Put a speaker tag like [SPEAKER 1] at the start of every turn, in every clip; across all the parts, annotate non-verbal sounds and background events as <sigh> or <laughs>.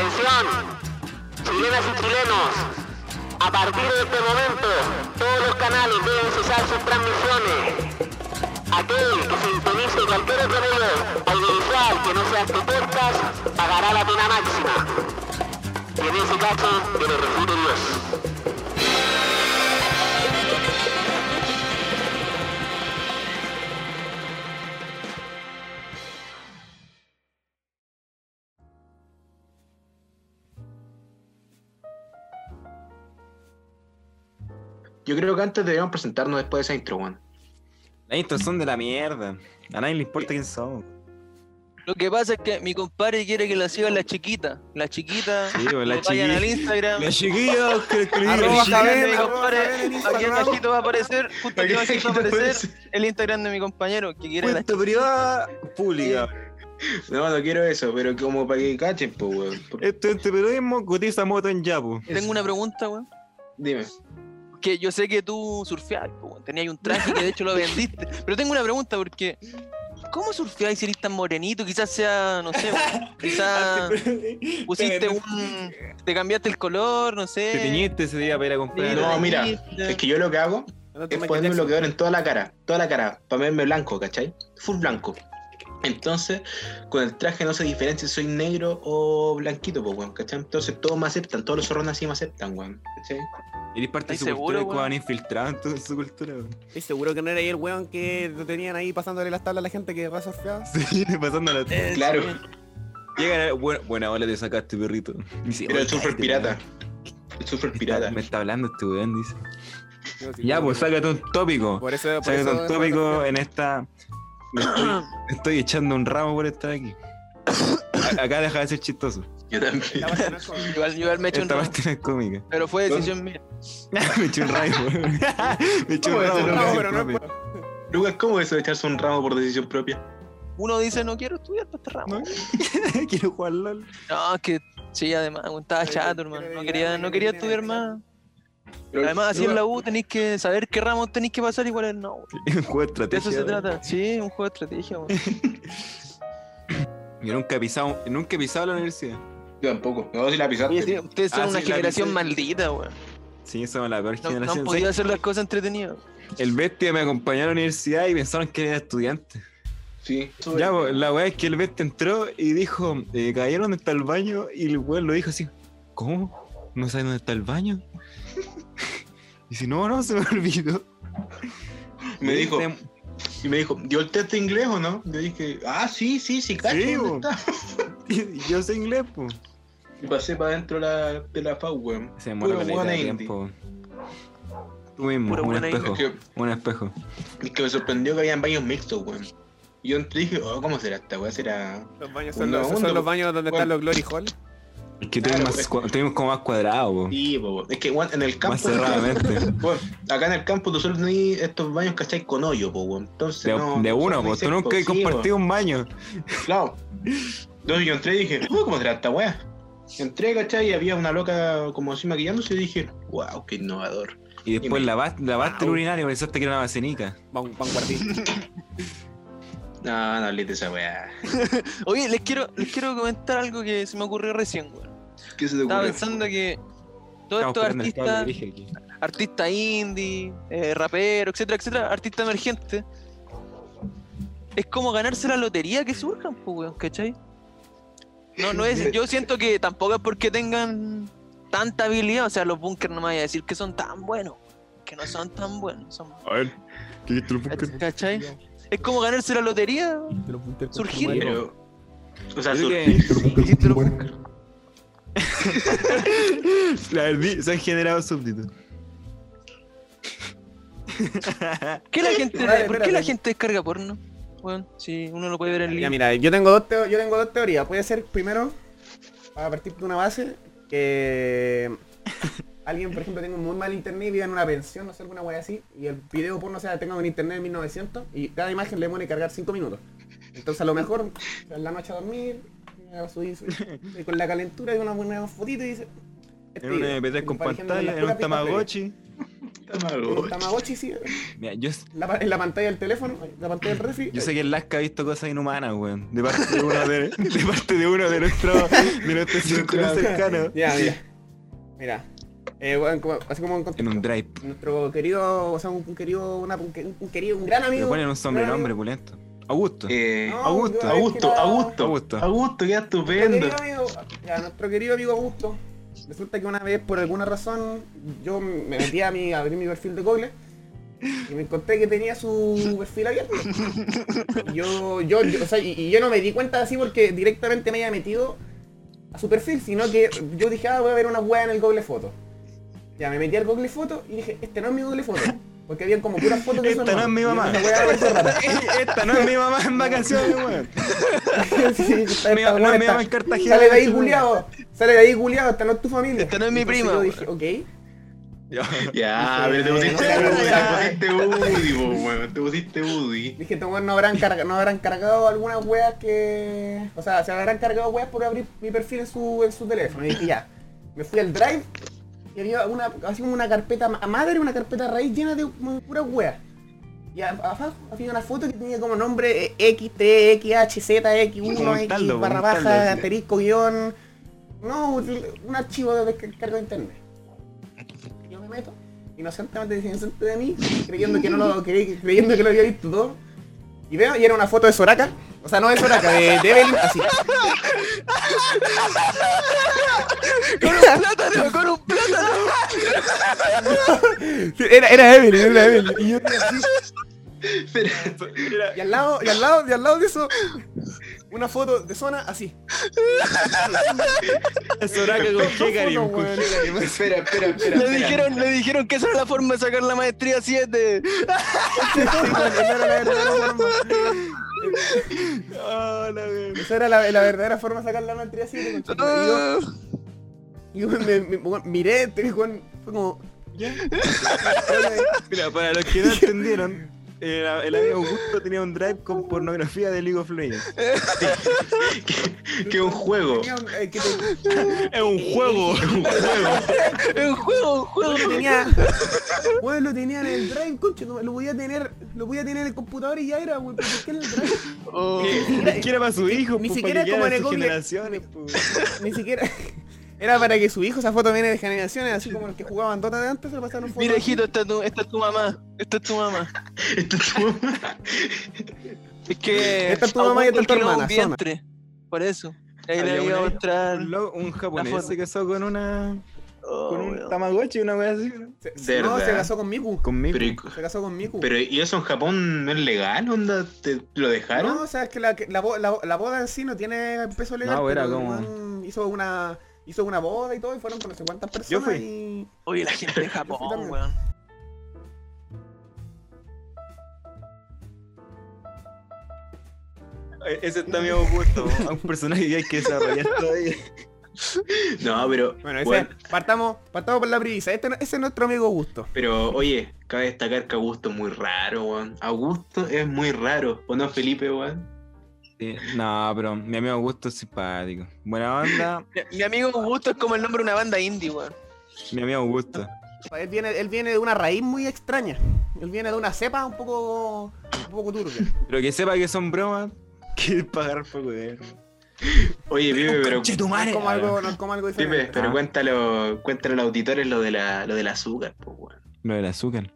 [SPEAKER 1] Atención, chilenas y chilenos. A partir de este momento, todos los canales deben cesar sus transmisiones. Aquel que sintonice cualquier otro medio audiovisual que no sea este podcast pagará la pena máxima. Y en ese caso, que lo refute Dios.
[SPEAKER 2] Yo creo que antes deberíamos presentarnos después de esa intro, weón.
[SPEAKER 3] Las intros son de la mierda. A nadie le importa quién somos.
[SPEAKER 4] Lo que pasa es que mi compadre quiere que la sigan la chiquita. La chiquita.
[SPEAKER 3] Sí, pues, la
[SPEAKER 4] que vayan al. Instagram.
[SPEAKER 3] La chiquilla que escribe.
[SPEAKER 5] Arroba
[SPEAKER 4] El
[SPEAKER 5] Javier,
[SPEAKER 4] mi compadre, Aquí abajito va a aparecer, justo aquí abajito va a aparecer el Instagram de mi compañero que quiere la
[SPEAKER 3] Cuenta privada pública. <laughs>
[SPEAKER 2] No, no quiero eso, pero como para que cachen, pues, weón.
[SPEAKER 3] Estudiante de periodismo cotiza moto en Yapu.
[SPEAKER 4] Tengo una pregunta, weón.
[SPEAKER 2] Dime.
[SPEAKER 4] Que yo sé que tú surfeabas. Tenías un traje que de hecho lo vendiste. <laughs> Pero tengo una pregunta porque. ¿Cómo surfeáis si eres tan morenito? Quizás sea, no sé, <laughs> quizás pusiste un. Te cambiaste el color, no sé.
[SPEAKER 3] Te teñiste ese día para ir a comprar.
[SPEAKER 2] No, mira. Es que yo lo que hago es ponerme
[SPEAKER 5] Jackson.
[SPEAKER 2] bloqueador en toda la cara, toda la cara, para verme blanco, ¿cachai? Full blanco. Entonces, con el traje no se diferencia si soy negro o blanquito, pues, weón, ¿cachai? Entonces todos me aceptan, todos los zorrones así me aceptan, weón, ¿cachai?
[SPEAKER 3] Eres parte de su
[SPEAKER 4] ¿Estás
[SPEAKER 3] cultura,
[SPEAKER 4] seguro,
[SPEAKER 3] weón,
[SPEAKER 4] weón?
[SPEAKER 3] infiltrado en toda su cultura, weón.
[SPEAKER 5] ¿Estoy seguro que no era ahí el weón que lo tenían ahí pasándole las tablas a la gente que va surfeada? <laughs>
[SPEAKER 3] Sí, pasando la.
[SPEAKER 4] Eh,
[SPEAKER 2] Claro.
[SPEAKER 4] sí.
[SPEAKER 3] Llega, buena, buena ola te sacaste, perrito. Dice,
[SPEAKER 2] Era el
[SPEAKER 3] "Oye,
[SPEAKER 2] surfer pirata.
[SPEAKER 3] weón".
[SPEAKER 2] El surfer pirata.
[SPEAKER 3] me está hablando este weón, dice.
[SPEAKER 5] No, sí,
[SPEAKER 3] Ya,
[SPEAKER 5] no,
[SPEAKER 3] pues
[SPEAKER 5] no.
[SPEAKER 3] sácate un tópico.
[SPEAKER 5] Por eso, por
[SPEAKER 3] Sácate
[SPEAKER 5] eso
[SPEAKER 3] un tópico en esta. Me estoy, me <clears throat> estoy echando un ramo por estar aquí. A- Acá deja de ser chistoso.
[SPEAKER 2] Yo también.
[SPEAKER 4] Igual, igual me <laughs> hecho un ramo,
[SPEAKER 3] cómica.
[SPEAKER 4] pero fue decisión mía. <laughs>
[SPEAKER 3] me eché un ramo, weón. Me eché un
[SPEAKER 2] ¿Cómo
[SPEAKER 3] ramo.
[SPEAKER 5] pero no
[SPEAKER 3] propia.
[SPEAKER 2] Lucas, ¿cómo es eso de echarse un ramo por decisión propia?
[SPEAKER 4] Uno dice, no quiero estudiar para este ramo. <laughs>
[SPEAKER 3] Quiero jugar LOL.
[SPEAKER 4] No, es que sí, además, estaba chato, hermano. No quería, no
[SPEAKER 5] que
[SPEAKER 4] quería estudiar más.
[SPEAKER 2] Pero,
[SPEAKER 4] Además, así en la U tenéis que saber qué ramos tenéis que pasar y cuál es no. <laughs>
[SPEAKER 3] Un juego de
[SPEAKER 4] De
[SPEAKER 3] estrategia.
[SPEAKER 4] eso se trata. Sí, un juego de estrategia. <laughs>
[SPEAKER 3] Yo nunca he pisado, nunca he pisado la universidad.
[SPEAKER 2] Yo tampoco. No, si la pisaste.
[SPEAKER 4] Oye, sí, ustedes son
[SPEAKER 3] Ah,
[SPEAKER 4] una
[SPEAKER 3] sí,
[SPEAKER 4] generación maldita, weón.
[SPEAKER 3] Sí, somos la peor
[SPEAKER 4] No, no han
[SPEAKER 3] generación.
[SPEAKER 4] podido hacer las cosas entretenidas.
[SPEAKER 3] El bestia me acompañó a la universidad y pensaron que era estudiante.
[SPEAKER 2] Sí.
[SPEAKER 3] Ya, pues, la weá es que el bestia entró y dijo, eh, caballero, ¿dónde está el baño? Y el weón lo dijo así, ¿cómo? ¿No sabes dónde está el baño? Y si no, no, se me <laughs> olvidó.
[SPEAKER 2] Me dijo,
[SPEAKER 3] Tem-
[SPEAKER 2] y me dijo, ¿dio el test de inglés o no? Yo dije, ah, sí, sí, sí, cacho,
[SPEAKER 3] Sí,
[SPEAKER 2] ¿dónde
[SPEAKER 3] bo.
[SPEAKER 2] está? <laughs>
[SPEAKER 3] Yo sé inglés, pues.
[SPEAKER 2] Y pasé para adentro de la, de la FAU, weón.
[SPEAKER 3] Se
[SPEAKER 2] indie.
[SPEAKER 3] tiempo. Tú mismo,
[SPEAKER 4] Puro
[SPEAKER 3] un espejo.
[SPEAKER 2] Es que,
[SPEAKER 3] Un espejo.
[SPEAKER 2] es que me sorprendió que habían baños mixtos, weón. Y yo entré y dije, oh, ¿cómo será esta weá? ¿Será...?
[SPEAKER 5] Los baños son, los, son los baños donde
[SPEAKER 2] bueno.
[SPEAKER 5] están los Glory Hall.
[SPEAKER 3] Es que
[SPEAKER 2] Claro,
[SPEAKER 3] tuvimos, tuvimos como más cuadrado, po.
[SPEAKER 2] Sí, po, weón. Es que, weón, en el campo...
[SPEAKER 3] Más cerradamente. <laughs>
[SPEAKER 2] Bueno, acá en el campo tú solo tenés estos baños, ¿cachai? Con hoyo, po, weón. Entonces,
[SPEAKER 3] De,
[SPEAKER 2] no,
[SPEAKER 3] de
[SPEAKER 2] no
[SPEAKER 3] uno, pues tú nunca has compartido un baño.
[SPEAKER 2] po. Claro. Entonces yo entré y dije, oh, ¿cómo será esta weá? Entré, ¿cachai? Y había una loca como así maquillándose y dije, wow, qué innovador.
[SPEAKER 3] Y después
[SPEAKER 2] me-
[SPEAKER 3] lavaste, lavaste el
[SPEAKER 2] Wow.
[SPEAKER 3] urinario y pensaste que era una vasenica.
[SPEAKER 5] Van, vanguardista. <laughs>
[SPEAKER 2] No, no hables de esa weá. <laughs>
[SPEAKER 4] Oye, les quiero, les quiero comentar algo que se me ocurrió recién, weón.
[SPEAKER 2] ¿Qué se te
[SPEAKER 4] Estaba pensando que todos estos artistas, artistas indie, eh, raperos, etcétera, etcétera, artistas emergentes, es como ganarse la lotería que surjan, pues, weón, ¿cachai? No, no es, yo siento que tampoco es porque tengan tanta habilidad, o sea, los bunkers no me vaya a decir que son tan buenos, que no son tan buenos, son,
[SPEAKER 3] A ver, ¿qué viste el?
[SPEAKER 4] ¿cachai? Es como ganarse la lotería, Surgir.
[SPEAKER 2] Pero, o sea,
[SPEAKER 3] Yo <laughs> La verdad, se han generado súbditos.
[SPEAKER 4] ¿Qué la gente,
[SPEAKER 5] Espérate,
[SPEAKER 4] ¿Por qué la gente descarga porno? Bueno, si uno lo puede ver en línea.
[SPEAKER 5] mira, yo tengo dos, teo- yo tengo dos teorías. Puede ser, primero, a partir de una base, que <laughs> alguien, por ejemplo, tenga un muy mal internet y viva en una pensión, no sé, alguna wea así, y el video porno sea tenga un internet de 1900 y cada imagen le pone cargar 5 minutos. Entonces, a lo mejor, en la noche a dormir, con la calentura de una buena fotito y dice. este
[SPEAKER 3] En un
[SPEAKER 5] video.
[SPEAKER 3] MP3
[SPEAKER 5] Y
[SPEAKER 3] con pantalla, en un. Tamagotchi.
[SPEAKER 5] Un
[SPEAKER 2] Tamagotchi.
[SPEAKER 5] Tamagotchi, sí.
[SPEAKER 3] Mira, yo,
[SPEAKER 5] La en la pantalla del teléfono, la pantalla del refri.
[SPEAKER 3] yo sé que el Lasca ha visto cosas inhumanas, weón. De parte de uno de, de parte de uno de nuestros de círculos cercanos.
[SPEAKER 5] Ya, mira. Mira. Eh, bueno, como- así como en
[SPEAKER 3] En un drive.
[SPEAKER 5] nuestro querido, o sea, un, un querido, una- un, un querido, un gran
[SPEAKER 3] Le
[SPEAKER 5] amigo.
[SPEAKER 3] ponen un sobrenombre, pulento. Augusto.
[SPEAKER 2] Eh,
[SPEAKER 5] No,
[SPEAKER 3] Augusto,
[SPEAKER 5] es que
[SPEAKER 2] Augusto, Augusto,
[SPEAKER 3] Augusto.
[SPEAKER 2] Augusto, qué
[SPEAKER 5] Nuestro
[SPEAKER 2] estupendo.
[SPEAKER 5] querido amigo, ya, nuestro querido amigo Augusto. Resulta que una vez, por alguna razón, yo me metí a mi, abrí mi perfil de Google y me encontré que tenía su perfil abierto. Y yo, yo, yo- o sea, y, y yo no me di cuenta así porque directamente me había metido a su perfil, sino que yo dije, ah, voy a ver una wea en el Google Foto. Ya me metí al Google Foto y dije, este no es mi Google Foto. Porque habían como puras fotos de su <laughs>
[SPEAKER 3] Esta no es mi mamá.
[SPEAKER 5] "Esta wea va a ser rara".
[SPEAKER 3] Esta no es mi mamá en vacaciones, weón.
[SPEAKER 5] Sí, esta-
[SPEAKER 3] Mi-
[SPEAKER 5] esta
[SPEAKER 3] no es mi mamá en Cartagena.
[SPEAKER 5] Sale de ahí culiado, sale de ahí culiado, esta no es tu familia.
[SPEAKER 4] Esta no es mi prima,
[SPEAKER 5] Yo
[SPEAKER 4] weón.
[SPEAKER 5] dije, ok.
[SPEAKER 3] Ya. <laughs>
[SPEAKER 2] Pero te pusiste te pusiste Woody, weón. Te pusiste Woody.
[SPEAKER 5] Dije, estos weones no habrán, carga- no habrán cargado algunas weas que. O sea, se habrán cargado weas por abrir mi perfil en su, en su teléfono. Y dije, ya. Me fui al drive y había una, así como una carpeta ma- madre, una carpeta raíz llena de puras weas. Y abajo había una foto que tenía como nombre eh, X, T, X, H, Z, X, 1,
[SPEAKER 3] Como un
[SPEAKER 5] X,
[SPEAKER 3] taldo,
[SPEAKER 5] barra baja, asterisco, guion. No, un archivo de descarga de internet. Yo me meto, inocentemente inocente de mí, creyendo que no lo cre- creyendo que lo había visto todo. Y veo, y era una foto de Soraka. O sea, no de Soraka, de, de Evelyn, así.
[SPEAKER 4] Con un plátano, con un plátano.
[SPEAKER 5] Era, era Evelyn, era Evelyn. Y yo así.
[SPEAKER 2] Espera,
[SPEAKER 5] Y al lado, y al lado, y al lado de eso, una foto de zona así.
[SPEAKER 3] Soraka con con cariño.
[SPEAKER 2] espera, espera, espera.
[SPEAKER 4] Le dijeron, le dijeron que esa era la forma de sacar la maestría 7. <laughs>
[SPEAKER 5] Esa era la verdadera forma.
[SPEAKER 3] Ah.
[SPEAKER 5] Esa era la, la verdadera forma de sacar la maestría así. Y yo me, me- me- miré, te- fue como. ¿Ya? <laughs>
[SPEAKER 3] Mira, para los que no <laughs> entendieron, el, el amigo Augusto tenía un drive con pornografía de League of Legends.
[SPEAKER 2] Que es un juego.
[SPEAKER 5] Eh, que
[SPEAKER 3] Es un juego.
[SPEAKER 2] Es un juego.
[SPEAKER 4] Es un juego, un juego.
[SPEAKER 5] lo tenía. Lo tenía en el drive, concho, lo podía tener, lo podía tener en el computador y ya era, pero ¿por qué en el drive?
[SPEAKER 4] Oh.
[SPEAKER 3] Ni siquiera para su hijo,
[SPEAKER 5] Ni
[SPEAKER 3] pues,
[SPEAKER 5] siquiera
[SPEAKER 3] para que
[SPEAKER 5] como en el
[SPEAKER 3] generaciones, pues.
[SPEAKER 5] Ni siquiera. Era para que su hijo, esa foto viene de generaciones, así como los que jugaban Dota de antes, se lo pasaron fotos.
[SPEAKER 4] Mira, hijito, esta es, tu, esta es tu mamá. Esta es tu mamá. <laughs>
[SPEAKER 2] Esto es tu-
[SPEAKER 4] Es que.
[SPEAKER 5] Esta es tu mamá y esta es tu hermana,
[SPEAKER 4] un vientre. Por eso. Ahí le iba a mostrar.
[SPEAKER 3] Un, un japonés
[SPEAKER 4] foto.
[SPEAKER 3] se casó con una.
[SPEAKER 4] Oh,
[SPEAKER 3] con un tamagotchi, una wea así, ¿no?
[SPEAKER 5] Se- no, casó con Miku.
[SPEAKER 3] Conmigo.
[SPEAKER 2] Pero,
[SPEAKER 5] Se casó con Miku.
[SPEAKER 2] pero, ¿y eso en Japón no es legal? ¿Onda? ¿Te lo dejaron?
[SPEAKER 5] No, o sea, es que la, que la, la, la boda en sí no tiene peso legal.
[SPEAKER 3] No, era como-
[SPEAKER 5] hizo una hizo una boda y todo, y fueron con no sé cuántas personas.
[SPEAKER 3] fui.
[SPEAKER 5] Y...
[SPEAKER 4] Oye, la gente de <laughs>
[SPEAKER 5] Yo fui
[SPEAKER 4] Japón, weón.
[SPEAKER 3] Eh, Ese está mi Augusto, un personaje que hay que desarrollar todavía. <laughs>
[SPEAKER 2] No, pero.
[SPEAKER 5] Bueno, ese,
[SPEAKER 2] bueno,
[SPEAKER 5] partamos, partamos por la prisa. Este, ese es nuestro amigo Augusto.
[SPEAKER 2] pero oye, cabe destacar que Augusto es muy raro, weón. Augusto es muy raro. ¿O no, Felipe, weón?
[SPEAKER 3] Sí, no, pero mi amigo Augusto es simpático. Buena onda,
[SPEAKER 4] Mi, mi amigo Augusto es como el nombre de una banda indie, weón.
[SPEAKER 3] mi amigo Augusto.
[SPEAKER 5] Él viene, él viene de una raíz muy extraña. Él viene de una cepa un poco, un poco turbia.
[SPEAKER 3] Pero que sepa que son bromas, que pagar por weón.
[SPEAKER 2] Oye, Pipe, pero.
[SPEAKER 5] No es como algo, no como algo diferente.
[SPEAKER 2] pero
[SPEAKER 3] Ah.
[SPEAKER 2] cuéntalo, cuéntalo a los auditores lo, de la, lo del azúcar, pues, weón.
[SPEAKER 3] Lo del azúcar.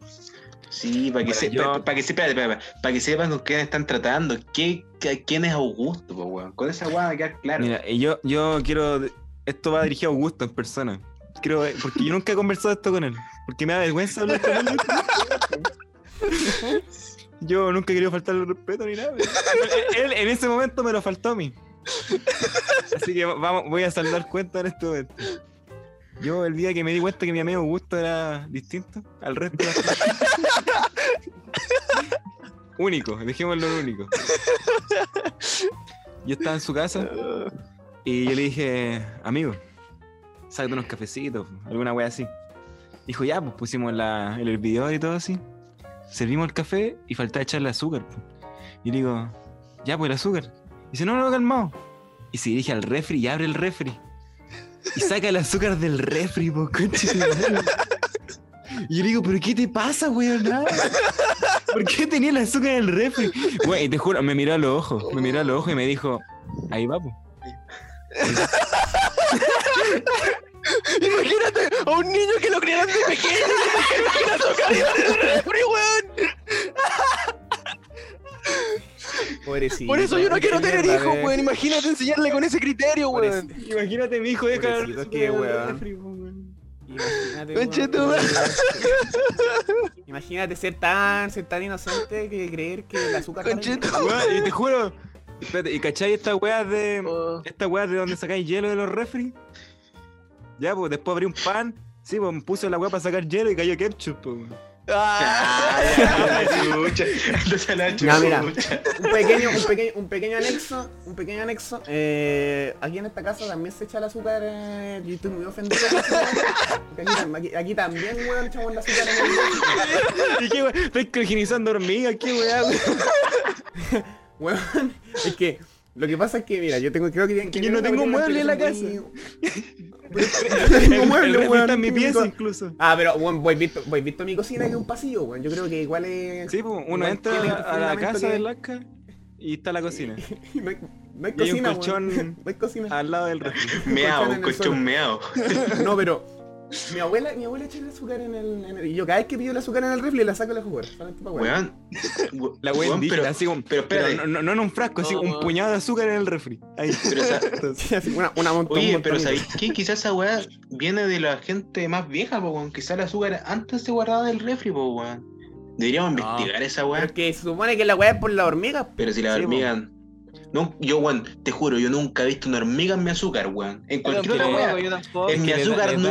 [SPEAKER 2] Sí, para que,
[SPEAKER 3] Bueno,
[SPEAKER 2] se,
[SPEAKER 3] yo-
[SPEAKER 2] pa- pa que sepa- pa- que sepan con quién están tratando. ¿Qué, qué- ¿Quién es Augusto, pues, weón? Con esa weá va a quedar claro.
[SPEAKER 3] Mira, y yo, yo quiero. Esto va dirigido a Augusto en persona. Quiero, porque yo nunca he conversado esto con él. Porque me da vergüenza hablar con él. Yo nunca he querido faltarle el respeto ni nada. Él, en ese momento me lo faltó a mí. Así que vamos, voy a saldar cuenta en este momento. Yo el día que me di cuenta que mi amigo Augusto era distinto al resto de la gente. Único, dejémoslo único. Yo estaba en su casa y yo le dije, amigo, sácate unos cafecitos, alguna wea así. Dijo, ya, pues pusimos la, el hervidor y todo así. Servimos el café y faltaba echarle azúcar. pues. Y le digo, ya, pues el azúcar. Y dice, no, no, calmado. Y se dirige al refri y abre el refri. Y saca el azúcar del refri, pues, conche madre. Y yo le digo, ¿pero qué te pasa, weón? Nada. ¿Por qué tenía el azúcar en el refri? Güey, te juro, me miró a los ojos, me miró a los ojos y me dijo, ahí va, po.
[SPEAKER 4] Imagínate a un niño que lo criaron de pequeño y le el refri, weón.
[SPEAKER 5] Pobrecito.
[SPEAKER 4] Por eso yo no quiero tener hijos, weón. Imagínate enseñarle con ese criterio, weón.
[SPEAKER 3] Imagínate, mi hijo, deja el
[SPEAKER 5] weón. Imagínate, weón. Imagínate ser tan, ser tan inocente que creer que el azúcar.
[SPEAKER 3] Weón, y te juro, espérate, ¿y cachai estas weas de.
[SPEAKER 4] Oh.
[SPEAKER 3] Estas weas de donde sacáis hielo de los refri? Ya, pues después abrí un pan. Sí, pues me puse la wea para sacar hielo y cayó ketchup, pues. Weón. <laughs>
[SPEAKER 4] Ah,
[SPEAKER 2] ya,
[SPEAKER 5] mira. un pequeño, un pequeño, un pequeño anexo, un pequeño anexo. Eh, aquí en esta casa también se echa el azúcar. Eh, yo estoy muy ofendido. Aquí, tam- aquí- aquí también, weón, echamos el azúcar en el
[SPEAKER 3] ¿Y qué wea? Estoy criogenizando hormigas, qué weón. <laughs>
[SPEAKER 5] Weón, es que lo que pasa es que, mira, yo tengo, creo que,
[SPEAKER 3] Que yo no tengo mueble en la casa.
[SPEAKER 5] Tengo <laughs>
[SPEAKER 3] El
[SPEAKER 5] mueble, weón.
[SPEAKER 3] está en mi pieza incluso.
[SPEAKER 5] Ah, pero, weón, voy visto, voy visto mi cocina que es un pasillo, weón. Yo creo que igual es.
[SPEAKER 3] Sí, pues uno entra a la casa
[SPEAKER 5] que-
[SPEAKER 3] de Laca y está la cocina. <laughs>
[SPEAKER 5] no hay, no hay
[SPEAKER 3] Y hay un
[SPEAKER 5] cocina,
[SPEAKER 3] colchón <laughs>
[SPEAKER 5] No hay cocina.
[SPEAKER 3] Al lado del refri.
[SPEAKER 2] Meao,
[SPEAKER 5] colchón en el
[SPEAKER 2] colchón meao.
[SPEAKER 5] No, pero. Mi abuela, mi abuela echa el azúcar en el, en el- Y yo cada vez que pido el azúcar en el refri la saco de la jugar. weón. <laughs>
[SPEAKER 3] La wea
[SPEAKER 2] Weón, pero,
[SPEAKER 3] así como.
[SPEAKER 2] pero espérate.
[SPEAKER 3] no, no, no en un frasco, así
[SPEAKER 4] No,
[SPEAKER 3] un
[SPEAKER 4] no.
[SPEAKER 3] puñado de azúcar en el refri. Ahí. <laughs>
[SPEAKER 2] pero
[SPEAKER 3] Entonces,
[SPEAKER 5] así, una, una monta- un
[SPEAKER 2] Oye,
[SPEAKER 5] montón
[SPEAKER 2] pero ¿sabéis qué? Quizás esa weá viene de la gente más vieja, po, weón. Quizás el azúcar antes se guardaba del refri, po, weón. Deberíamos
[SPEAKER 3] No.
[SPEAKER 2] investigar esa
[SPEAKER 5] Pero
[SPEAKER 2] weá.
[SPEAKER 5] es que se supone que la weá es por la hormiga.
[SPEAKER 2] Pero si la
[SPEAKER 3] Sí, po.
[SPEAKER 2] No, yo, weón, te juro, yo nunca he visto una hormiga en mi azúcar, weón. En cualquier otra
[SPEAKER 3] tampoco.
[SPEAKER 2] En mi azúcar nunca,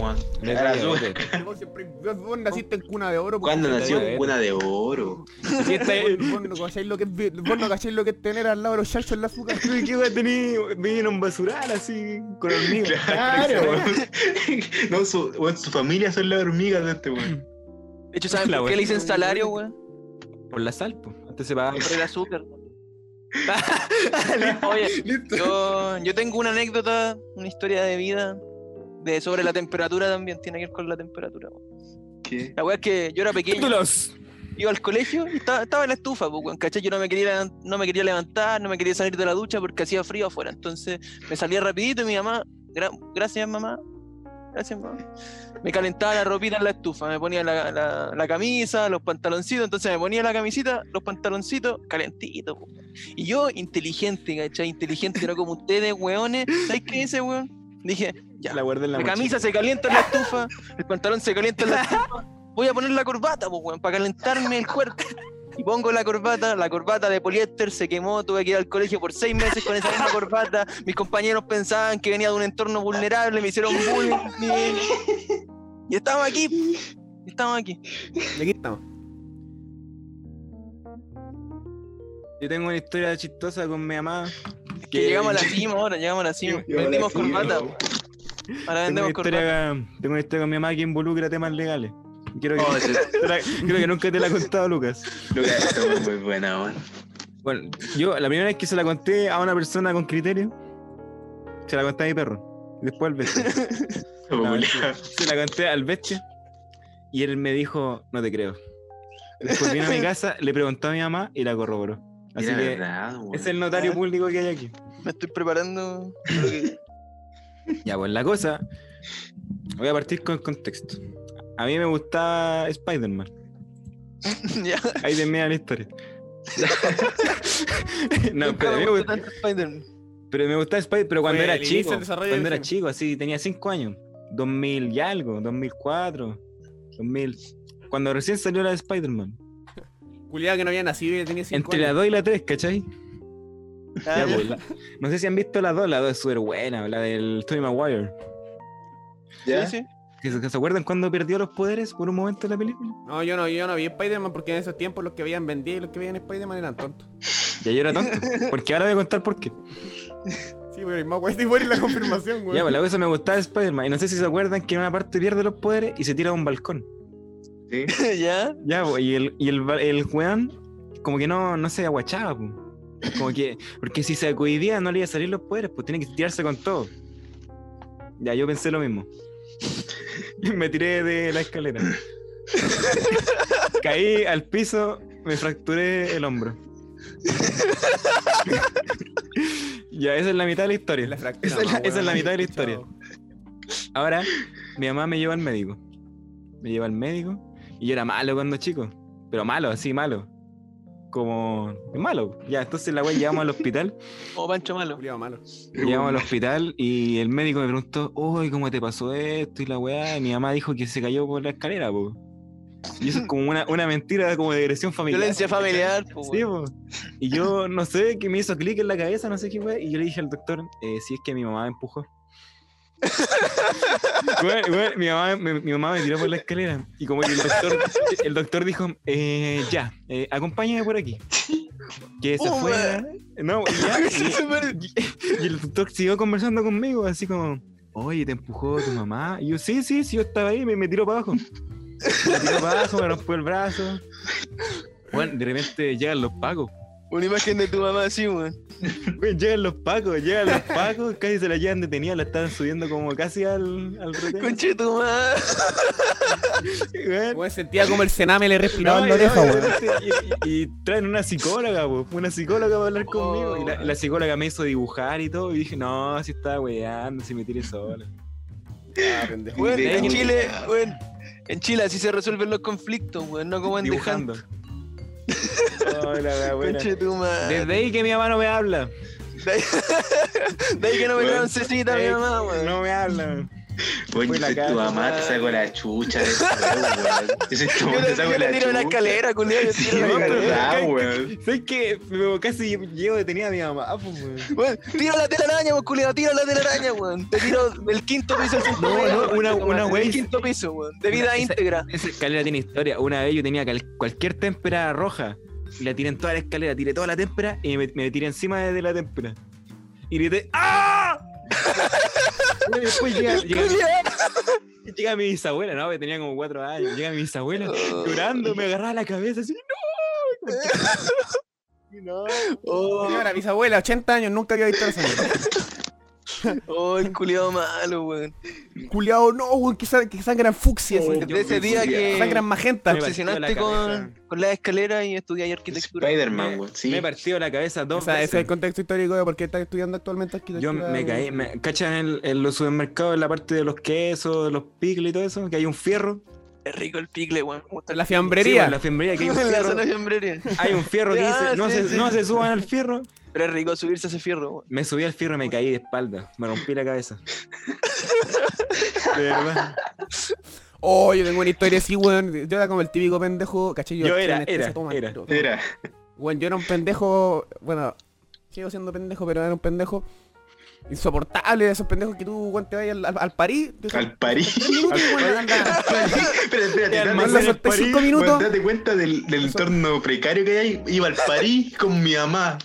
[SPEAKER 2] weón. Azúcar.
[SPEAKER 5] Vos naciste en cuna de oro.
[SPEAKER 2] ¿Cuándo
[SPEAKER 5] porque-
[SPEAKER 2] nació
[SPEAKER 3] diabetes.
[SPEAKER 2] cuna de oro?
[SPEAKER 3] Sí, está ahí.
[SPEAKER 5] Vos no cacháis lo que es, vi- vos no cacháis lo que es tener al lado de los chanchos el azúcar.
[SPEAKER 3] Uy, <laughs> ¿Qué wea tenía? Vino un basural así, con hormigas.
[SPEAKER 2] Claro, weón. <laughs> No, su, weón, su familia son las hormigas de este weón.
[SPEAKER 4] De hecho, ¿saben
[SPEAKER 3] La
[SPEAKER 4] por qué le dicen salario, weón?
[SPEAKER 3] Por la sal, pues. Antes se pagaba.
[SPEAKER 4] Por el azúcar. <laughs> Oye, yo, yo tengo una anécdota, una historia de vida de sobre la temperatura también, tiene que ver con la temperatura. La weá es que yo era pequeño,
[SPEAKER 3] Títulos.
[SPEAKER 4] iba al colegio y estaba, estaba en la estufa, pues, ¿cachai? Yo no me, quería, no me quería levantar, no me quería salir de la ducha porque hacía frío afuera. Entonces me salía rapidito y mi mamá, gra- gracias mamá, gracias mamá, me calentaba la ropita en la estufa, me ponía la, la- la camisa, los pantaloncitos, entonces me ponía la camisita, los pantaloncitos, calentitos. po. Y yo, inteligente, ¿cachai? Inteligente, no como ustedes, weones. ¿Sabes qué hice, weón? Dije, ya,
[SPEAKER 3] La guardé en la
[SPEAKER 4] la camisa se calienta en la estufa, el pantalón se calienta en la estufa. Voy a poner la corbata, pues, weón, para calentarme el cuerpo. Y pongo la corbata, la corbata de poliéster se quemó, tuve que ir al colegio por seis meses con esa misma corbata. Mis compañeros pensaban que venía de un entorno vulnerable, me hicieron bullying. Y, estamos aquí, estamos aquí.
[SPEAKER 5] Y aquí estamos.
[SPEAKER 3] Yo tengo una historia chistosa con mi mamá.
[SPEAKER 4] Que llegamos a la <laughs> cima ahora, llegamos a la cima. Vendimos corbata. Ahora
[SPEAKER 3] Tengo una,
[SPEAKER 4] vendemos corbata.
[SPEAKER 3] historia, tengo una historia con mi mamá que involucra temas legales. Quiero que,
[SPEAKER 2] Oh,
[SPEAKER 3] la- creo que nunca te la he contado, Lucas.
[SPEAKER 2] es muy buena, weón.
[SPEAKER 3] Bueno, yo la primera vez que se la conté a una persona con criterio, se la conté a mi perro. Después al bestia. <laughs> No, se la conté al bestia. Y él me dijo, no te creo. Después vino a mi casa, le preguntó a mi mamá y la corroboró. Así
[SPEAKER 2] Era
[SPEAKER 3] que
[SPEAKER 2] verdad,
[SPEAKER 3] es el notario
[SPEAKER 4] Ah.
[SPEAKER 3] público que hay aquí.
[SPEAKER 4] Me estoy preparando. que- <laughs>
[SPEAKER 3] Ya, pues la cosa. Voy a partir con el contexto. A mí me gustaba Spider-Man. <laughs>
[SPEAKER 4] ya.
[SPEAKER 3] Ahí termina la historia. <laughs> no, pero, a mí
[SPEAKER 4] me
[SPEAKER 3] me
[SPEAKER 4] gustó
[SPEAKER 3] gust-
[SPEAKER 4] tanto Spider-Man.
[SPEAKER 3] pero me gustaba Spider-Man, pero cuando
[SPEAKER 5] Fue
[SPEAKER 3] era chico. Cuando era chico, así, tenía 5 años. 2000 y algo, 2004, 2000. Cuando recién salió la de Spider-Man.
[SPEAKER 5] Culiado que no había nacido y ya tenía 5
[SPEAKER 3] Entre la
[SPEAKER 5] años.
[SPEAKER 3] 2 y la 3, ¿cachai?
[SPEAKER 4] Ah,
[SPEAKER 3] Ya,
[SPEAKER 4] ya.
[SPEAKER 3] pues, la- no sé si han visto la 2, la 2 es súper buena, la del Tony Maguire.
[SPEAKER 2] ¿Ya?
[SPEAKER 4] Sí, sí.
[SPEAKER 3] ¿Que se, acuerdan cuando perdió los poderes por un momento en la película?
[SPEAKER 5] No, yo no, yo no vi Spider-Man porque en esos tiempos los que veían vendía y los que veían Spider-Man eran tontos.
[SPEAKER 3] Ya yo era tonto. Porque ahora voy a contar por qué.
[SPEAKER 5] Sí, pero el más guay de la confirmación, güey.
[SPEAKER 3] Ya, pues la cosa me gustaba Spider-Man. Y no sé si se acuerdan que en una parte pierde los poderes y se tira a un balcón.
[SPEAKER 2] Sí. <laughs>
[SPEAKER 4] ya.
[SPEAKER 3] Ya, pues, y el, y el, el weón como que no, no se aguachaba, pues. Como que, porque si se cohibía no le iba a salir los poderes, pues tiene que tirarse con todo. Ya, yo pensé lo mismo. <laughs> Me tiré de la escalera. <laughs> Caí al piso, me fracturé el hombro. <laughs> ya, esa es la mitad de la historia.
[SPEAKER 5] La fractura,
[SPEAKER 3] esa, es la,
[SPEAKER 5] más,
[SPEAKER 3] esa es la mitad de la historia. Ahora, mi mamá me lleva al médico. Me lleva al médico. Y yo era malo cuando chico. Pero malo, así malo. Como. Malo. Ya, entonces la weá llegamos al hospital.
[SPEAKER 4] Como <laughs> Pancho Malo.
[SPEAKER 5] Malo.
[SPEAKER 3] Llegamos al hospital y el médico me preguntó, uy, ¿cómo te pasó esto? Y la weá, y mi mamá dijo que se cayó por la escalera, po. Y eso es como una, una mentira como de agresión familiar.
[SPEAKER 4] Violencia familiar, po,
[SPEAKER 3] Sí, po. Y yo no sé, que me hizo clic en la cabeza, no sé qué weá. Y yo le dije al doctor, eh, si es que mi mamá me empujó. <laughs> Mi, mamá, me- mi mamá me tiró por la escalera. Y como que el doctor, el doctor dijo, eh, ya, eh, acompáñame por aquí. Que se
[SPEAKER 4] Oh,
[SPEAKER 3] fue. No, y ya, <laughs> y- y el doctor siguió conversando conmigo, así como, oye, ¿te empujó tu mamá? Y yo, sí, sí, sí, yo estaba ahí, me, me tiró para abajo. Me tiró para abajo, me rompió el brazo. Bueno, de repente llegan los pacos.
[SPEAKER 4] Una imagen de tu mamá así, weón. <laughs>
[SPEAKER 3] Güey, llegan los pacos, llegan los pacos, casi se la llevan detenida, la estaban subiendo como casi al, al retén.
[SPEAKER 4] Conche tu madre.
[SPEAKER 3] Güey.
[SPEAKER 5] Weón, sentía como el cename le respiraba
[SPEAKER 3] No,
[SPEAKER 5] en la oreja,
[SPEAKER 3] y traen una psicóloga, po, una psicóloga para hablar conmigo. Y la, la psicóloga me hizo dibujar y todo. Y dije, no, si estaba weando, si me tiré sola.
[SPEAKER 5] Ah.
[SPEAKER 4] Weón,
[SPEAKER 2] De-
[SPEAKER 4] en Chile, weón. En Chile así se resuelven los conflictos, weón. No como en
[SPEAKER 3] Dibujando.
[SPEAKER 4] Hunt.
[SPEAKER 3] Buena. Desde ahí que mi mamá no me habla.
[SPEAKER 4] De ahí, <laughs> de ahí que no me dan cecita mi mamá, weón.
[SPEAKER 3] No me habla.
[SPEAKER 2] Weón,
[SPEAKER 3] Fue
[SPEAKER 2] yo
[SPEAKER 3] la
[SPEAKER 2] soy
[SPEAKER 3] cara,
[SPEAKER 2] tu mamá, te saco la chucha de ese weón. Yo soy tu
[SPEAKER 4] Yo
[SPEAKER 2] mamá, te
[SPEAKER 4] le,
[SPEAKER 2] saco
[SPEAKER 4] yo le
[SPEAKER 2] la
[SPEAKER 4] tiro una escalera, culiao. Yo
[SPEAKER 2] Sí,
[SPEAKER 4] tiro escalera.
[SPEAKER 2] verdad, weón.
[SPEAKER 3] ¿Sabes qué? Casi llevo detenida a mi mamá, pues, weón.
[SPEAKER 4] Weón, tira la telaraña, weón, culiao. Tira la telaraña, weón. Te tiro del quinto piso
[SPEAKER 3] No, no, una- una
[SPEAKER 4] Del quinto piso, weón. De vida íntegra.
[SPEAKER 3] Esa escalera tiene historia. Una vez yo tenía cualquier témpera roja. Y la tiré en toda la escalera, tiré toda la témpera y me, me tiré encima de, la témpera. Y grité ¡Ah! y después llega, llega, llega mi bisabuela, no, que tenía como cuatro años. Llega mi bisabuela <laughs> llorando, me agarraba la cabeza así, ¡No! Y <laughs> no.
[SPEAKER 4] Oh,
[SPEAKER 5] Señora, bisabuela, 80 años, nunca había visto esa mierda.
[SPEAKER 4] oh, el culiao malo, weón.
[SPEAKER 5] Culiao, no, weón, que, sa- que sangran fucsia.
[SPEAKER 2] Oh,
[SPEAKER 5] así,
[SPEAKER 4] De ese día que
[SPEAKER 5] Sangran magenta.
[SPEAKER 3] Me partió
[SPEAKER 4] obsesionaste con, con la escalera y estudiáis arquitectura.
[SPEAKER 2] Spider-Man, weón, sí.
[SPEAKER 3] Me he partido la cabeza dos
[SPEAKER 5] O sea, ese es el contexto histórico de por qué estás estudiando actualmente
[SPEAKER 3] Yo
[SPEAKER 5] arquitectura.
[SPEAKER 3] me caí, me, ¿cachan en, en los supermercados, en la parte de los quesos, de los picles y todo eso? Que hay un fierro.
[SPEAKER 4] Es rico el picle, weón.
[SPEAKER 5] La fiambrería.
[SPEAKER 3] en la fiambrería que hay un
[SPEAKER 4] En <laughs> la
[SPEAKER 3] fierro.
[SPEAKER 4] zona de fiambrería.
[SPEAKER 3] Hay un fierro que <laughs>
[SPEAKER 4] Ah,
[SPEAKER 3] dice, no,
[SPEAKER 4] sí,
[SPEAKER 3] se, no se suban al fierro.
[SPEAKER 4] Pero es rico subirse a ese fierro, weón.
[SPEAKER 3] Me subí al fierro y me caí de espalda. Me rompí la cabeza. <laughs> De verdad.
[SPEAKER 5] Oh, yo tengo una historia así, weón. Yo era como el típico pendejo, ¿cachai?
[SPEAKER 3] Yo era, era,
[SPEAKER 5] toma,
[SPEAKER 3] era.
[SPEAKER 5] toma.
[SPEAKER 2] Era.
[SPEAKER 5] Weón, yo era un pendejo, bueno, sigo siendo pendejo, pero era un pendejo insoportable de esos pendejos que tú, weón, te vayas al, al, al París.
[SPEAKER 2] Al París.
[SPEAKER 5] minutos, <laughs>
[SPEAKER 2] espérate,
[SPEAKER 3] en
[SPEAKER 5] cinco minutos.
[SPEAKER 2] date cuenta del, del entorno precario que hay. Iba al París con mi mamá.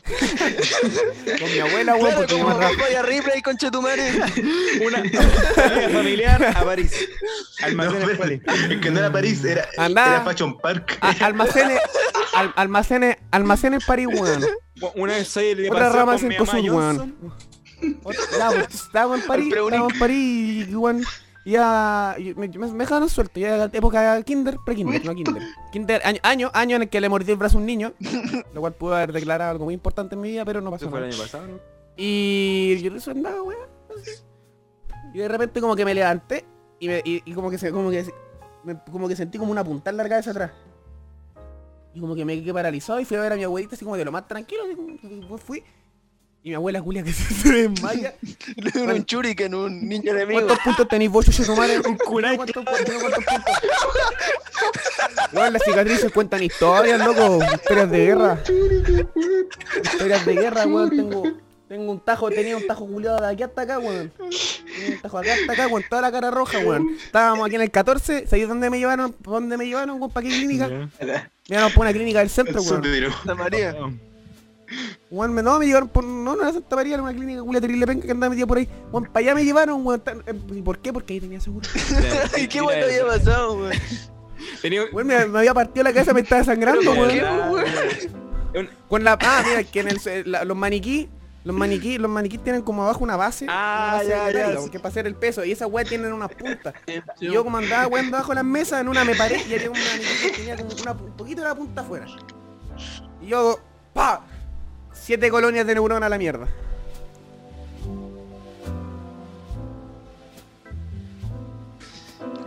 [SPEAKER 5] Con mi abuela, weón,
[SPEAKER 4] Claro, como
[SPEAKER 5] mamá
[SPEAKER 4] Vaya Ripley, concha tu madre. <laughs>
[SPEAKER 3] Una familia <laughs> familiar a París.
[SPEAKER 2] No,
[SPEAKER 3] Almacén en París.
[SPEAKER 2] espérate, es que no era París, era,
[SPEAKER 5] Andá.
[SPEAKER 2] era Fashion Park.
[SPEAKER 5] a- almacenes, al- almacenes, almacenes París, weón.
[SPEAKER 3] Una vez soy el de
[SPEAKER 5] Otra rama
[SPEAKER 3] con
[SPEAKER 5] sin
[SPEAKER 3] mi mamá
[SPEAKER 5] pues, <laughs> estábamos en París, estábamos en París y, ya, me, me, dejaron suelto, ya época kinder, pre-kinder, no kinder. Kinder, año, año, año en el que le mordí el brazo a un niño, <laughs> lo cual pudo haber declarado algo muy importante en mi vida, pero no pasó
[SPEAKER 3] Eso fue el
[SPEAKER 5] nada.
[SPEAKER 3] año pasado, ¿no?
[SPEAKER 5] Y yo eso andaba, weón. Y de repente como que me levanté y, me, y, y como que se, como que me- como que sentí como una puntada en la cabeza atrás. Y como que me quedé paralizado y fui a ver a mi abuelita así como de lo más tranquilo, así como fui. Y mi abuela Julia que <laughs> se, desmaya. <laughs>
[SPEAKER 4] Le dio un churiken, un ninja enemigo.
[SPEAKER 5] ¿Cuántos puntos tenéis vos, tu madre? <laughs>
[SPEAKER 3] Un kunai.
[SPEAKER 5] ¿Cuántos, cuántos, cuántos puntos? Weón, las cicatrices cuentan historias, loco. Historias de guerra. Historias de guerra, weón. Tengo, tengo un tajo, tenía un tajo culiado de aquí hasta acá, weón. Tenía un tajo de acá hasta acá, weón. Toda la cara roja, weón. Estábamos aquí en el 14. ¿Sabéis dónde me llevaron? ¿Por ¿Dónde me llevaron, weón? ¿Para qué clínica?
[SPEAKER 3] Ya.
[SPEAKER 5] Me llevaron por una clínica del centro, weón.
[SPEAKER 4] Santa María.
[SPEAKER 5] Weón, me, no, me llevaron por. No, no era Santa María, era una clínica culia terrible penca que andaba metida por ahí. Weón, para allá me llevaron, weón. Tan- eh, ¿Y por qué? Porque ahí tenía seguro. <laughs>
[SPEAKER 4] Ay, <laughs> qué bueno había pasado, weón.
[SPEAKER 3] Tenía
[SPEAKER 5] Weón, me, me había partido la cabeza, me estaba sangrando, weón.
[SPEAKER 4] ¿qué,
[SPEAKER 3] Ah,
[SPEAKER 4] weón?
[SPEAKER 5] Con la. Ah, mira, que en el, la- los maniquí Los maniquíes, los maniquíes tienen como abajo una base,
[SPEAKER 3] Ah,
[SPEAKER 5] una base
[SPEAKER 3] ya, ya,
[SPEAKER 5] es para hacer el peso, y esas weas tienen unas puntas. <laughs> Y yo como andaba weando bajo las mesas, en una me paré y había un maniquí que tenía como una, un poquito de la punta afuera. Y yo ¡pa! Siete colonias de neurona a la mierda.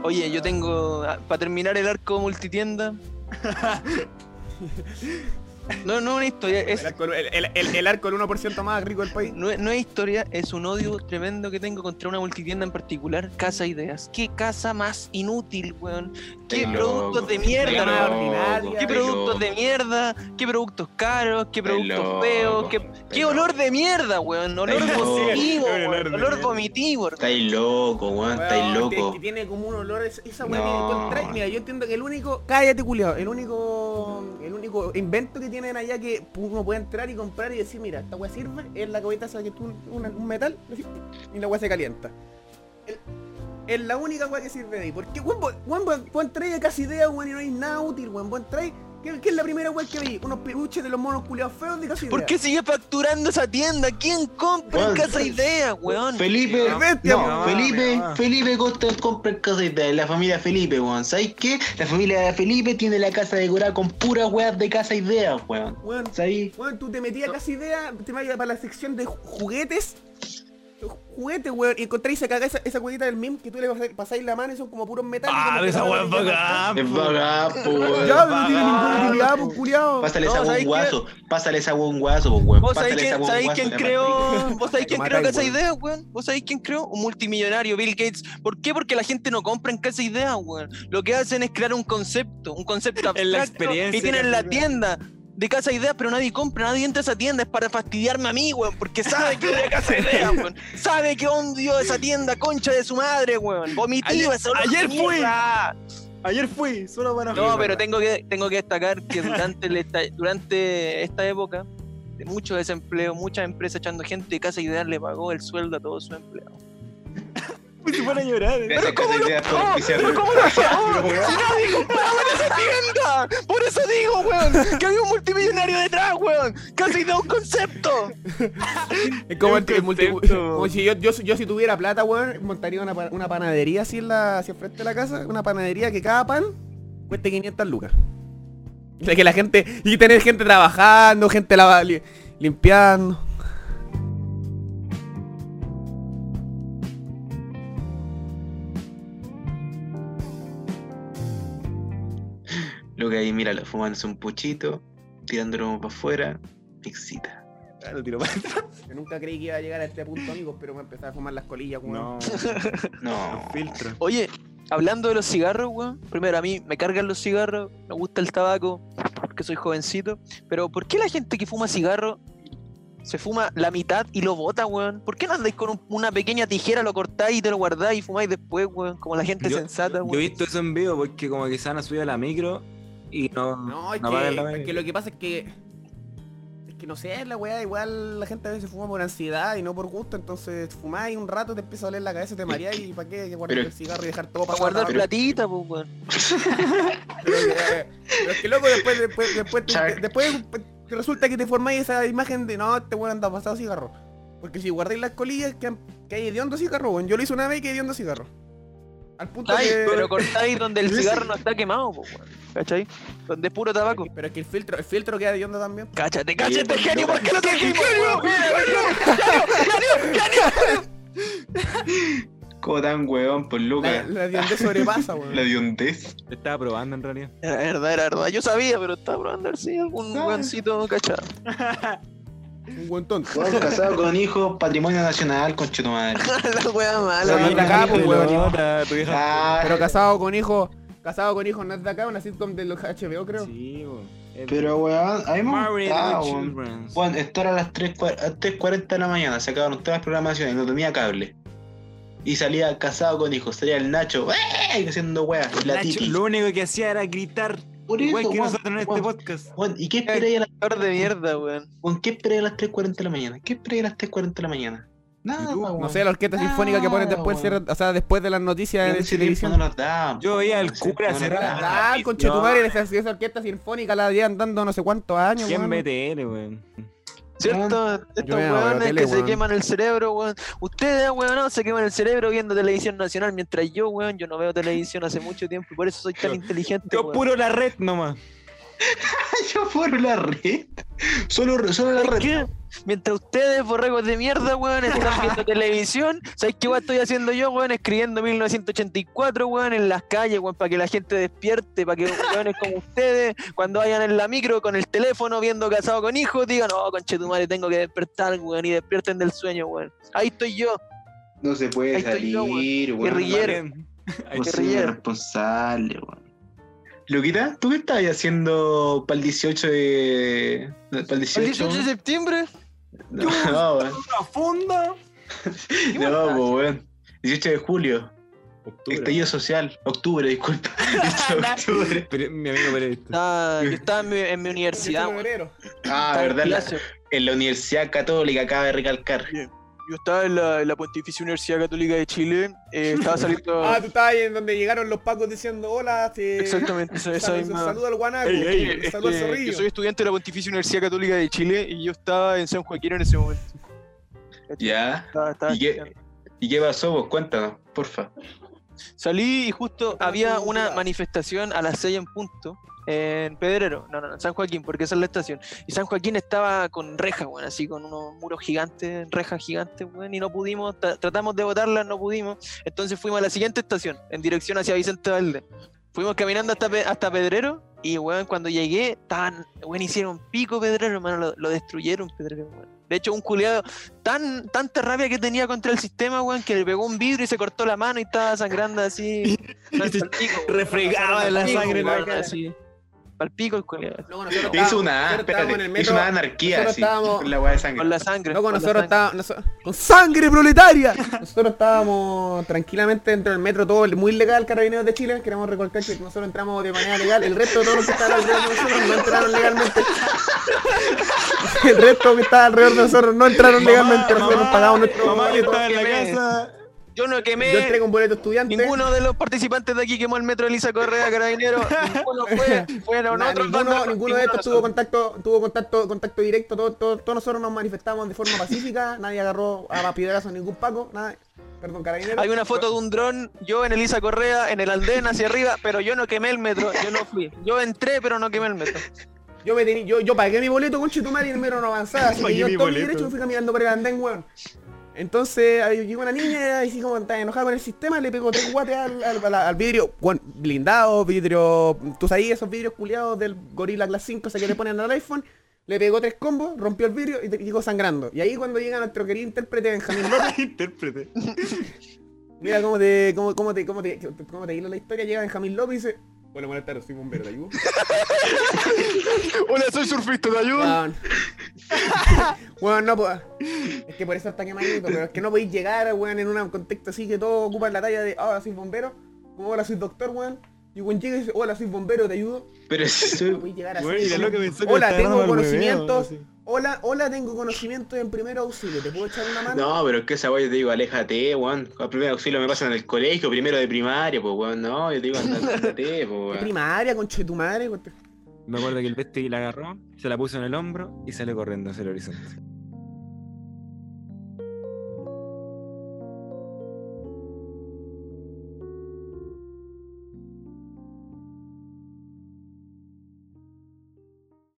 [SPEAKER 4] Oye, yo tengo. Para terminar el arco multitienda. <laughs> No, no es una historia, es,
[SPEAKER 5] El arco, el, el- el- el arco del 1% más rico del país.
[SPEAKER 4] no, es- no es historia, es un odio tremendo que tengo contra una multitienda en particular, Casa Ideas. ¿Qué casa más inútil, weón? ¿Qué productos
[SPEAKER 2] loco,
[SPEAKER 4] de mierda,
[SPEAKER 5] loco,
[SPEAKER 4] weón?
[SPEAKER 5] ordinaria.
[SPEAKER 4] ¿Qué productos de mierda? ¿Qué productos caros? ¿Qué productos
[SPEAKER 2] loco,
[SPEAKER 4] feos? ¿Qué, olor de mierda, weón? Olor vomitivo,
[SPEAKER 3] Olor
[SPEAKER 4] weón. vomitivo.
[SPEAKER 2] Estáis loco, weón, estáis
[SPEAKER 5] Weón,
[SPEAKER 2] loco.
[SPEAKER 5] Que, que tiene como un olor, esa, esa weá
[SPEAKER 2] No.
[SPEAKER 5] Mira, yo entiendo que el único, cállate culiao, el único, el único invento que tienen allá que uno puede entrar y comprar y decir, mira, esta weá sirve, es la cobita esa que tú, un metal, y la weá se calienta. Es la única weá que sirve de ahí. Porque, weón, weón, entráis a casi idea, weón, y no hay nada útil, weón. Entráis, ¿qué, qué es la primera weá que vi? Unos peluches de los monos culiados feos de casi idea.
[SPEAKER 4] ¿Por qué sigue facturando esa tienda? ¿Quién compra en. Casa Idea, weón?
[SPEAKER 2] Felipe,
[SPEAKER 5] No, bestia,
[SPEAKER 2] no. Felipe. Felipe Costa compra en casa de la familia Felipe, weón. ¿Sabes qué? La familia de Felipe tiene la casa decorada con puras weas de casa ideas, weón.
[SPEAKER 5] Weón,
[SPEAKER 2] ¿Sabes?
[SPEAKER 5] Weón, tú te metías casi idea, te metías para la sección de ju- juguetes. Juguetes, weón, y encontráis esa caga, esa, esa del MIM que tú le pas- pasáis la mano y son como puros metales.
[SPEAKER 3] Ah, esa es
[SPEAKER 5] pasan
[SPEAKER 3] bacán.
[SPEAKER 2] Es vagapo, weón.
[SPEAKER 5] Ya, no tiene ninguna utilidad, pues, culiao.
[SPEAKER 2] Pásale esa
[SPEAKER 4] ¿sabes
[SPEAKER 2] buen
[SPEAKER 4] qué?
[SPEAKER 2] guaso. Pásale esa buen guaso, pues, weón.
[SPEAKER 4] ¿Vos sabéis
[SPEAKER 2] esa
[SPEAKER 4] quién, creó? <laughs> ¿Vos sabéis quién creó
[SPEAKER 5] weón.
[SPEAKER 4] Idea, weón? ¿Vos sabéis quién creó? Un multimillonario, Bill Gates. ¿Por qué? Porque la gente no compra en Casa Idea, weón. Lo que hacen es crear un concepto, un concepto <laughs>
[SPEAKER 3] la
[SPEAKER 4] abstracto
[SPEAKER 3] experiencia
[SPEAKER 4] y tienen la tienda de Casa Idea, pero nadie compra, nadie entra a esa tienda, es para fastidiarme a mí, weón, porque sabe que a Casa Idea, <laughs> weón. Sabe que odio esa tienda, concha de su madre, weón. Vomitiva,
[SPEAKER 3] Ayer-
[SPEAKER 4] ese olor de
[SPEAKER 3] ayer fui. Ayer fui, solo para
[SPEAKER 4] No, pero tengo que, tengo que destacar que durante, el durante esta época de mucho desempleo, muchas empresas echando gente, Casa Ideal le pagó el sueldo a todos sus empleados.
[SPEAKER 3] Se pone a llorar.
[SPEAKER 2] Auspiciar.
[SPEAKER 4] ¿Cómo lo pagó? <laughs> ¡Si nadie compraba en esa tienda! Por eso digo, weón, que había un multimillonario detrás, weón. Casa Ideal un concepto.
[SPEAKER 5] Es como, el, el multi- como si yo, yo, yo si tuviera plata, weón, montaría una, pa- una panadería así en la, hacia frente de la casa, una panadería que cada pan cueste 500 lucas. Y que la gente, y tener gente trabajando, gente lava- li- limpiando.
[SPEAKER 2] Lo que ahí, mira, fumándose un puchito, tirándolo para afuera, me excita.
[SPEAKER 3] Ah, lo tiro para adentro. <laughs>
[SPEAKER 5] Yo nunca creí que iba a llegar a este punto, amigos, pero me empezaba a fumar las colillas, weón.
[SPEAKER 3] No, <laughs>
[SPEAKER 2] No.
[SPEAKER 3] los filtros.
[SPEAKER 4] Oye, hablando de los cigarros, weón. Primero, a mí me cargan los cigarros, me gusta el tabaco, porque soy jovencito. Pero, ¿por qué la gente que fuma cigarro se fuma la mitad y lo bota, weón? ¿Por qué no andáis con un- una pequeña tijera, lo cortáis y te lo guardáis y fumáis después, weón? Como la gente
[SPEAKER 3] Yo-
[SPEAKER 4] sensata,
[SPEAKER 3] Yo he
[SPEAKER 4] weón.
[SPEAKER 3] visto eso en vivo porque como que se han subido a la micro y no,
[SPEAKER 5] No, es
[SPEAKER 3] no la
[SPEAKER 5] que, es que lo que pasa es que. Es que no sé, la weá, igual la gente a veces fuma por ansiedad y no por gusto, entonces fumáis un rato, te empieza a doler la cabeza, te mareas y para qué guardar
[SPEAKER 2] Pero-
[SPEAKER 5] el cigarro y dejar todo
[SPEAKER 4] Para guardar
[SPEAKER 5] tabaco?
[SPEAKER 4] platita, pues, weón. <laughs>
[SPEAKER 5] Pero, eh, pero es que loco, después, después, después, te- después te resulta que te formáis esa imagen de no, este weón anda pasado cigarro. Porque si guardáis las colillas, que, que hay hediondo cigarro, weón. Yo lo hice una vez y que hediondo cigarro. Al punto
[SPEAKER 4] Ay,
[SPEAKER 5] que.
[SPEAKER 4] pero cortáis donde el <laughs> cigarro no está quemado, weón. ¿Cachai? Donde es puro tabaco.
[SPEAKER 5] Pero es que el filtro, el filtro queda hediondo también.
[SPEAKER 4] Cáchate, cáchate,
[SPEAKER 2] pues,
[SPEAKER 4] genio,
[SPEAKER 2] no.
[SPEAKER 4] ¿por qué lo trajimos? weón? <laughs>
[SPEAKER 2] Como tan weón, por
[SPEAKER 5] La,
[SPEAKER 2] Lucas.
[SPEAKER 5] la hediondez sobrepasa, weón. <laughs>
[SPEAKER 2] La diondez.
[SPEAKER 3] Estaba probando en realidad.
[SPEAKER 4] Era verdad, era verdad. Yo sabía, pero estaba probando a ver si algún weoncito cachado.
[SPEAKER 5] Un buen tonto.
[SPEAKER 2] Weón, casado con hijo, patrimonio nacional, con tu madre. <laughs>
[SPEAKER 4] la wea mala.
[SPEAKER 5] Pero no
[SPEAKER 4] weón.
[SPEAKER 5] es de acá, pues, weón.
[SPEAKER 2] Ah,
[SPEAKER 5] Pero casado con hijo, casado con hijo no es de acá, una sitcom de los HBO, creo.
[SPEAKER 3] Sí,
[SPEAKER 2] Pero weón, a mí me gustaba, weón. Bueno, esto era a las 3 cua- a 3.40 de la mañana, se acabaron todas las programaciones, no tenía cable. Y salía casado con hijos, salía el Nacho, ¡eh! haciendo weas, la
[SPEAKER 3] Nacho, lo único que hacía era gritar.
[SPEAKER 2] Por
[SPEAKER 3] Igual
[SPEAKER 2] eso,
[SPEAKER 3] que
[SPEAKER 2] weón,
[SPEAKER 3] nosotros en este
[SPEAKER 2] weón,
[SPEAKER 3] podcast.
[SPEAKER 2] weón, ¿Y qué esperé a las,
[SPEAKER 4] Actor de mierda, weón.
[SPEAKER 2] ¿qué esperé a las 3.40 de la mañana? ¿Qué esperé a las 3.40 de la mañana? Nada.
[SPEAKER 5] No sé, la orquesta sinfónica que ponen después, cierra- o sea, después de las noticias de televisión.
[SPEAKER 2] no
[SPEAKER 3] Yo veía al cura cerrar.
[SPEAKER 5] Ah,
[SPEAKER 3] Ay,
[SPEAKER 5] con
[SPEAKER 3] no.
[SPEAKER 5] Chetumare, esa, orquesta sinfónica la llevan dando no sé cuántos años,
[SPEAKER 3] ¿Quién
[SPEAKER 5] weón.
[SPEAKER 3] BTL, weón?
[SPEAKER 4] ¿Cierto? Estos weones
[SPEAKER 5] tele,
[SPEAKER 4] que se
[SPEAKER 5] weón.
[SPEAKER 4] queman el cerebro, weón. Ustedes, weón, no, se queman el cerebro viendo televisión nacional, mientras yo, weón, yo no veo televisión hace mucho tiempo y por eso soy tan
[SPEAKER 3] Yo-
[SPEAKER 4] inteligente.
[SPEAKER 3] Yo
[SPEAKER 4] weón.
[SPEAKER 3] puro la red nomás. <laughs>
[SPEAKER 2] Yo por la red. Solo, solo la
[SPEAKER 4] ¿Sabes
[SPEAKER 2] red.
[SPEAKER 4] qué? Mientras ustedes, borregos de mierda, weón, están viendo <laughs> televisión, ¿sabes qué weón estoy haciendo yo, weón? Escribiendo 1984, weón, en las calles, weón, para que la gente despierte, para que weones como ustedes, cuando vayan en la micro con el teléfono viendo casado con hijos, digan, no, conche tu madre, tengo que despertar, weón, y despierten del sueño, weón. Ahí estoy yo.
[SPEAKER 2] No se puede
[SPEAKER 4] Ahí estoy yo,
[SPEAKER 2] salir, weón.
[SPEAKER 4] Guerrillero.
[SPEAKER 3] Ahí
[SPEAKER 2] No soy responsable, weón. Luquita, ¿tú qué estabas haciendo para el 18 de. para el 18?
[SPEAKER 4] ¿El 18 de septiembre? <laughs>
[SPEAKER 2] No, no, weón.
[SPEAKER 3] Una fonda. <laughs>
[SPEAKER 2] No, po, weón. 18 de julio. Estallido social. Octubre, disculpa. <laughs> 18 de octubre.
[SPEAKER 3] Pero, mi amigo periodista.
[SPEAKER 4] Yo estaba en mi, en mi universidad,
[SPEAKER 5] 18 de
[SPEAKER 4] weón.
[SPEAKER 5] febrero.
[SPEAKER 2] Ah,
[SPEAKER 4] en
[SPEAKER 2] verdad. la- en la Universidad Católica, acaba de recalcar.
[SPEAKER 4] Yo estaba en la, en la Pontificia Universidad Católica de Chile, eh, <laughs> estaba saliendo...
[SPEAKER 5] Ah, tú estabas ahí en donde llegaron los pacos diciendo hola. Te...
[SPEAKER 4] Exactamente, esa, esa misma...
[SPEAKER 5] Saluda al guanaco.
[SPEAKER 4] Ey, ey, es
[SPEAKER 5] saluda al
[SPEAKER 4] que
[SPEAKER 5] zorrillo.
[SPEAKER 4] yo soy estudiante de la Pontificia Universidad Católica de Chile y yo estaba en San Joaquín en ese momento.
[SPEAKER 2] Ya.
[SPEAKER 4] Estaba- estaba
[SPEAKER 2] ¿Y qué. ¿Y qué pasó? Vos cuéntanos, porfa.
[SPEAKER 4] Salí y justo había una manifestación a las 6 en punto en Pedrero, no, no, en San Joaquín, porque esa es la estación. Y San Joaquín estaba con rejas, bueno, así con unos muros gigantes, rejas gigantes, bueno, y no pudimos, tra- tratamos de botarlas, no pudimos. Entonces fuimos a la siguiente estación, en dirección hacia Vicente Valde. Fuimos caminando hasta, hasta Pedrero y, weón, cuando llegué, estaban, weón, hicieron pico Pedrero, hermano, lo, lo destruyeron Pedrero, weón. De hecho, un culiado tan, tanta rabia que tenía contra el sistema, weón, que le pegó un vidrio y se cortó la mano y estaba sangrando así. <laughs>
[SPEAKER 3] Refregaba de la sangre en la
[SPEAKER 4] weón,
[SPEAKER 3] cara.
[SPEAKER 4] así. Pal pico el culiado.
[SPEAKER 5] Nosotros
[SPEAKER 2] Hizo una,
[SPEAKER 5] nosotros estábamos en el
[SPEAKER 2] espérate,
[SPEAKER 5] metro.
[SPEAKER 2] hizo una anarquía
[SPEAKER 5] nosotros
[SPEAKER 2] así,
[SPEAKER 5] estábamos-
[SPEAKER 2] con la weá de sangre.
[SPEAKER 4] Con la sangre.
[SPEAKER 5] Loco,
[SPEAKER 4] con
[SPEAKER 5] nosotros estábamos. ¡Con sangre proletaria! <laughs> Nosotros estábamos tranquilamente dentro del metro, todo muy legal, Carabineros de Chile. Queremos recalcar que nosotros entramos de manera legal. El resto de todos los que estaban alrededor de nosotros no entraron legalmente. <laughs> El resto que estaba alrededor de nosotros no entraron legalmente. Nosotros hemos pagado nuestro
[SPEAKER 3] mamá que estaba en la casa.
[SPEAKER 4] Yo no quemé.
[SPEAKER 5] Yo entré con boleto estudiante.
[SPEAKER 4] Ninguno de los participantes de aquí quemó el metro Elisa Correa Carabinero. <laughs> Ninguno fue. Fueron
[SPEAKER 5] Na-
[SPEAKER 4] otros.
[SPEAKER 5] ninguno,
[SPEAKER 4] bandos,
[SPEAKER 5] ninguno de estos tuvo contacto, tuvo contacto, contacto directo, todos todo, todos nosotros nos manifestamos de forma pacífica, nadie agarró a piedrazos a ningún paco, nada, perdón, carabinero.
[SPEAKER 4] Hay una foto de un dron, yo en Elisa Correa, en el Aldén hacia arriba, pero yo no quemé el metro, yo no fui. Yo entré, pero no quemé el metro.
[SPEAKER 5] Yo, me tení- yo, yo pagué mi boleto con Chetumar y el metro no avanzaba, así que yo todo mi derecho me fui caminando por el andén, weón. Entonces ahí llegó una niña y así como estaba enojada con el sistema, le pegó tres guates al, al- al- al vidrio, weón, blindado, vidrio, tú sabes esos vidrios culiados del Gorilla Glass 5, o sea que le ponen al iPhone, le pegó tres combos, rompió el vidrio y llegó sangrando. Y ahí cuando llega nuestro querido intérprete Benjamín López, <laughs>
[SPEAKER 3] Intérprete.
[SPEAKER 5] Mira cómo te, cómo, cómo te, cómo te, cómo te hilo la historia, llega Benjamín López y dice, bueno, buenas tardes, soy bombero, ¿te ayudo?
[SPEAKER 4] Hola, soy surfista, ¿te ayuda?
[SPEAKER 5] Weón. <laughs> Bueno, no, pues. Es que por eso está quemadito, pero es que no podéis llegar, weón, en un contexto así que todos ocupan la talla de, hola, soy bombero, como hola, soy doctor, weón. Y weón llega y dice, hola, soy bombero, ¿te ayudo?
[SPEAKER 2] Pero si
[SPEAKER 5] No
[SPEAKER 2] soy...
[SPEAKER 5] podéis llegar así.
[SPEAKER 3] Bueno, y la
[SPEAKER 5] como,
[SPEAKER 3] loca pensó que
[SPEAKER 5] hola,
[SPEAKER 3] estaba
[SPEAKER 5] tengo conocimientos.
[SPEAKER 3] así.
[SPEAKER 5] Hola, hola, tengo conocimientos en primer auxilio, ¿te puedo echar una mano?
[SPEAKER 2] No, pero es que esa weá yo te digo, aléjate, weón. A primer auxilio me pasan en el colegio, primero de primaria, pues weón. No, yo te digo, andate, <laughs> pues
[SPEAKER 5] ¿Qué
[SPEAKER 2] weón.
[SPEAKER 5] primaria, conche tu madre?
[SPEAKER 3] Me acuerdo que el bestia la agarró, se la puso en el hombro y salió corriendo hacia el horizonte.